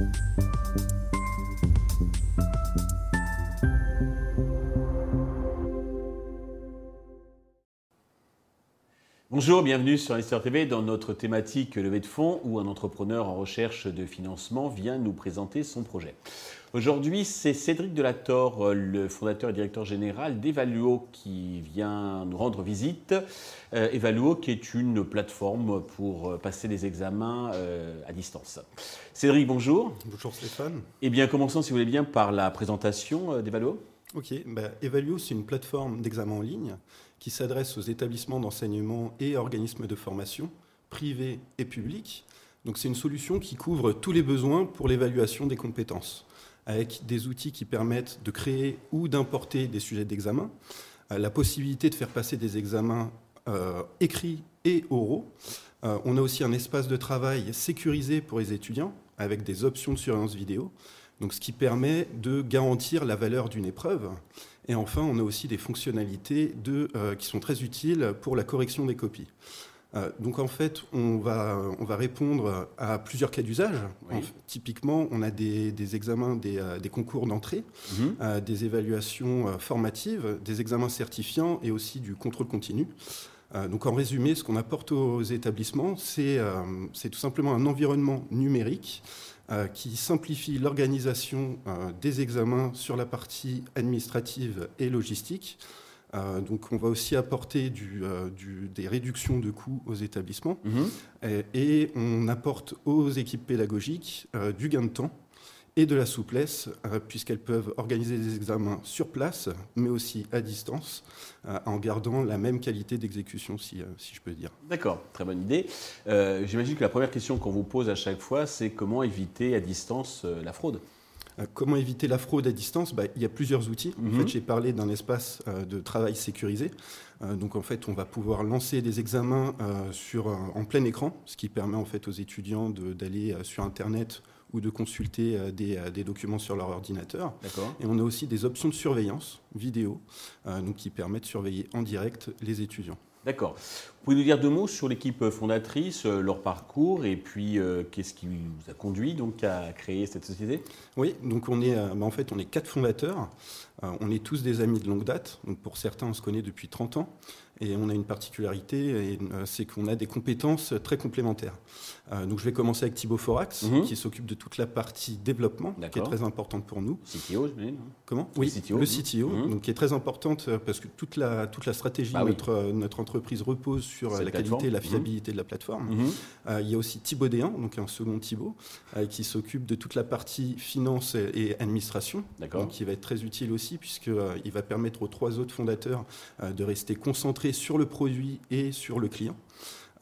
you Bonjour, bienvenue sur Investor TV dans notre thématique levée de fonds où un entrepreneur en recherche de financement vient nous présenter son projet. Aujourd'hui, c'est Cédric Delator, le fondateur et directeur général d'Evaluo qui vient nous rendre visite. Euh, Evaluo qui est une plateforme pour passer des examens euh, à distance. Cédric, bonjour. Bonjour Stéphane. Eh bien, commençons si vous voulez bien par la présentation euh, d'Evaluo. Ok, bah, Evaluo, c'est une plateforme d'examen en ligne qui s'adresse aux établissements d'enseignement et organismes de formation, privés et publics. Donc c'est une solution qui couvre tous les besoins pour l'évaluation des compétences, avec des outils qui permettent de créer ou d'importer des sujets d'examen, euh, la possibilité de faire passer des examens euh, écrits et oraux. Euh, on a aussi un espace de travail sécurisé pour les étudiants, avec des options de surveillance vidéo, donc ce qui permet de garantir la valeur d'une épreuve. Et enfin, on a aussi des fonctionnalités de, euh, qui sont très utiles pour la correction des copies. Euh, donc en fait, on va, on va répondre à plusieurs cas d'usage. typiquement, on a des, examens, des, euh, concours d'entrée, mhm. des évaluations formatives, des examens certifiants et aussi du contrôle continu. donc en résumé, ce qu'on apporte aux établissements, c'est tout simplement un environnement numérique qui simplifie l'organisation euh, des examens sur la partie administrative et logistique. Euh, donc on va aussi apporter des réductions de coûts aux établissements mhm. et, on apporte aux équipes pédagogiques du gain de temps et de la souplesse, euh, puisqu'elles peuvent organiser des examens sur place, mais aussi à distance, euh, en gardant la même qualité d'exécution, si, euh, si, je peux dire. D'accord, très bonne idée. J'imagine que la première question qu'on vous pose à chaque fois, c'est comment éviter à distance la fraude? Comment éviter la fraude à distance? Bah, Il y a plusieurs outils. En fait, mhm. j'ai parlé d'un espace de travail sécurisé. donc, en fait, on va pouvoir lancer des examens sur, en plein écran, ce qui permet en fait aux étudiants d'aller sur Internet ou de consulter euh, euh, des, documents sur leur ordinateur. Et on a aussi des options de surveillance vidéo euh, donc qui permettent de surveiller en direct les étudiants. D'accord. Vous pouvez nous dire deux mots sur l'équipe fondatrice, leur parcours et puis qu'est-ce qui vous a conduit donc à créer cette société? Oui, donc on est, bah, en fait, on est quatre fondateurs. On est tous des amis de longue date. Donc pour certains, on se connaît depuis 30 ans. Et on a une particularité, euh, c'est qu'on a des compétences très complémentaires. Euh, donc je vais commencer avec Thibaut Forax, mhm. qui s'occupe de toute la partie développement, qui est très importante pour nous. CTO, je mets, Comment Oui, le CTO, le CTO mhm. donc, qui est très importante euh, parce que toute la, toute la stratégie bah de notre, notre entreprise repose sur la qualité et la mhm. fiabilité de la plateforme. il y a aussi Thibaut Déhan, donc un second Thibaut, qui s'occupe de toute la partie finance et administration, donc qui va être très utile aussi, puisqu'il va permettre aux trois autres fondateurs de rester concentrés sur le produit et sur le client.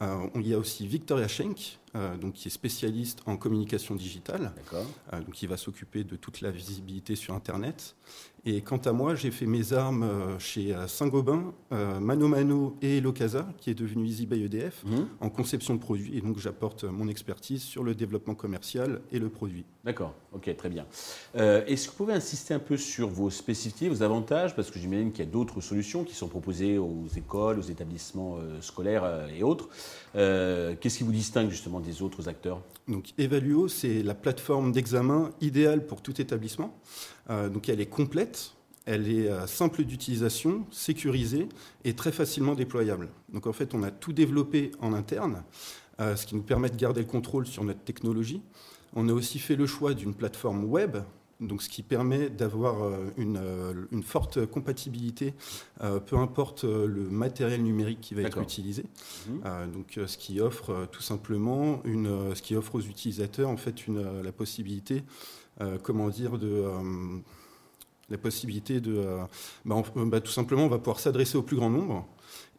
Euh, il y a aussi Victoria Schenk, euh, donc, qui est spécialiste en communication digitale, euh, donc qui va s'occuper de toute la visibilité sur Internet. Et quant à moi, j'ai fait mes armes euh, chez Saint-Gobain, Mano Mano et Locasa, qui est devenu Easy by EDF, mhm. en conception de produits. Et donc j'apporte mon expertise sur le développement commercial et le produit. D'accord, ok, très bien. Est-ce que vous pouvez insister un peu sur vos spécificités, vos avantages? Parce que j'imagine qu'il y a d'autres solutions qui sont proposées aux écoles, aux établissements scolaires et autres. Qu'est-ce qui vous distingue justement des autres acteurs Donc Evaluo, c'est la plateforme d'examen idéale pour tout établissement. Euh, donc elle est complète, elle est euh, simple d'utilisation, sécurisée et très facilement déployable. Donc en fait, on a tout développé en interne, euh, ce qui nous permet de garder le contrôle sur notre technologie. On a aussi fait le choix d'une plateforme web donc ce qui permet d'avoir euh, euh, une, forte compatibilité, euh, peu importe le matériel numérique qui va être utilisé. Mhm. donc ce qui offre tout simplement une, ce qui offre aux utilisateurs en fait une, la possibilité, comment dire, de la possibilité de, bah, bah, tout simplement, on va pouvoir s'adresser au plus grand nombre.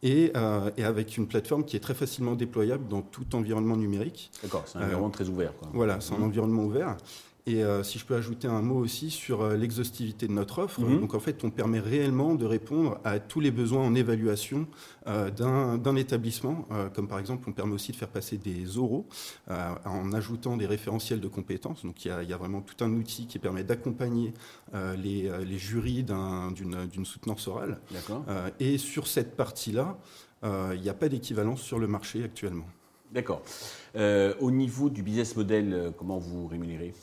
Et, et, avec une plateforme qui est très facilement déployable dans tout environnement numérique. D'accord, c'est un environnement très ouvert. Voilà, c'est un mhm. environnement ouvert. Et euh, si je peux ajouter un mot aussi sur euh, l'exhaustivité de notre offre, mhm. donc en fait, on permet réellement de répondre à tous les besoins en évaluation euh, d'un établissement, comme par exemple, on permet aussi de faire passer des oraux en ajoutant des référentiels de compétences. Donc il y a, il y a vraiment tout un outil qui permet d'accompagner les, les, jurys d'une soutenance orale. et sur cette partie-là, il n'y a pas d'équivalence sur le marché actuellement. D'accord. Euh, au niveau du business model, euh, comment vous rémunérez?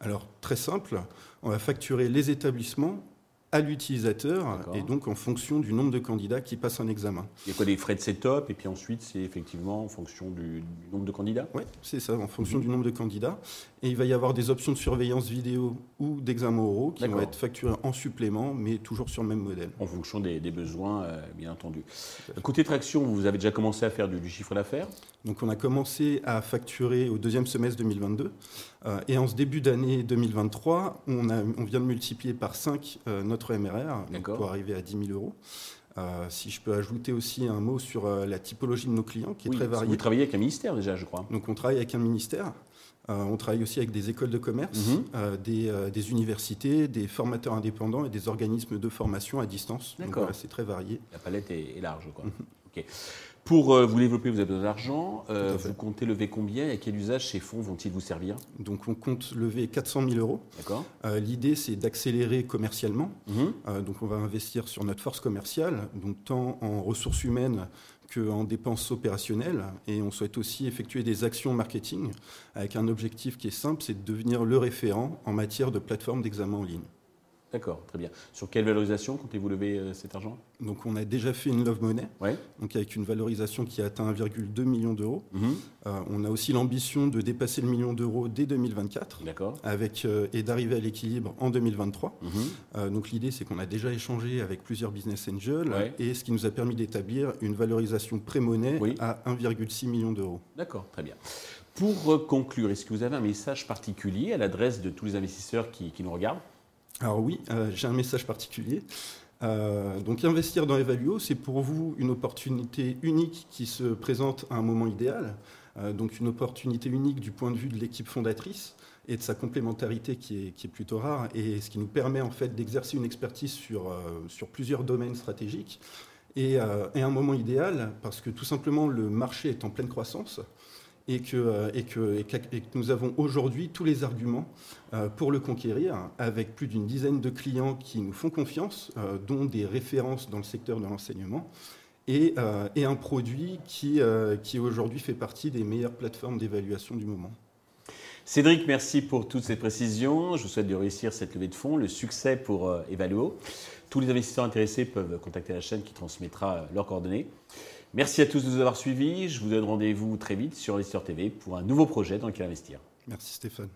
Alors, très simple, on va facturer les établissements à l'utilisateur et donc en fonction du nombre de candidats qui passent un examen. Il y a quoi des frais de setup et puis ensuite c'est effectivement en fonction du, nombre de candidats? Oui, c'est ça, en fonction mhm. du nombre de candidats. Et il va y avoir des options de surveillance vidéo ou d'examen oraux qui vont être facturées en supplément, mais toujours sur le même modèle. En fonction des, besoins, euh, bien entendu. Côté traction, vous avez déjà commencé à faire du, chiffre d'affaires? Donc on a commencé à facturer au deuxième semestre 2022. Euh, et en ce début d'année 2023, on, a, on vient de multiplier par 5 euh, notre MRR pour arriver à 10 000 euros. si je peux ajouter aussi un mot sur la typologie de nos clients, qui est très variée. Vous travaillez avec un ministère déjà, je crois. Donc on travaille avec un ministère. Euh, on travaille aussi avec des écoles de commerce, mhm. euh, euh, des, universités, des formateurs indépendants et des organismes de formation à distance. D'accord. c'est très varié. La palette est, large. Quoi. Mhm. Pour vous développer, vous avez besoin d'argent. vous comptez lever combien et à quel usage ces fonds vont-ils vous servir? Donc, on compte lever 400 000 euros. D'accord. L'idée, c'est d'accélérer commercialement. Mhm. donc, on va investir sur notre force commerciale, donc tant en ressources humaines qu'en dépenses opérationnelles. Et on souhaite aussi effectuer des actions marketing avec un objectif qui est simple, c'est de devenir le référent en matière de plateforme d'examen en ligne. D'accord, très bien. Sur quelle valorisation comptez-vous lever euh, cet argent? Donc on a déjà fait une Love Money, ouais. donc avec une valorisation qui a atteint 1,2 million d'euros. Mhm. Euh, on a aussi l'ambition de dépasser le million d'euros dès 2024, avec euh, et d'arriver à l'équilibre en 2023. Mhm. donc l'idée c'est qu'on a déjà échangé avec plusieurs business angels et ce qui nous a permis d'établir une valorisation pré-monnaie à 1,6 million d'euros. D'accord, très bien. Pour conclure, est-ce que vous avez un message particulier à l'adresse de tous les investisseurs qui nous regardent? Alors oui, euh, j'ai un message particulier. Euh, donc investir dans Evaluo, c'est pour vous une opportunité unique qui se présente à un moment idéal. Euh, donc une opportunité unique du point de vue de l'équipe fondatrice et de sa complémentarité qui est, plutôt rare et ce qui nous permet en fait d'exercer une expertise sur, plusieurs domaines stratégiques. Et, un moment idéal parce que tout simplement le marché est en pleine croissance et que, euh, et que, nous avons aujourd'hui tous les arguments euh, pour le conquérir, avec plus d'une dizaine de clients qui nous font confiance, euh, dont des références dans le secteur de l'enseignement, et, et, un produit qui, qui aujourd'hui fait partie des meilleures plateformes d'évaluation du moment. Cédric, merci pour toutes ces précisions. Je vous souhaite de réussir cette levée de fonds, le succès pour Evaluo. Tous les investisseurs intéressés peuvent contacter la chaîne qui transmettra leurs coordonnées. Merci à tous de nous avoir suivis. Je vous donne rendez-vous très vite sur Investisseur TV pour un nouveau projet dans lequel investir. Merci Stéphane.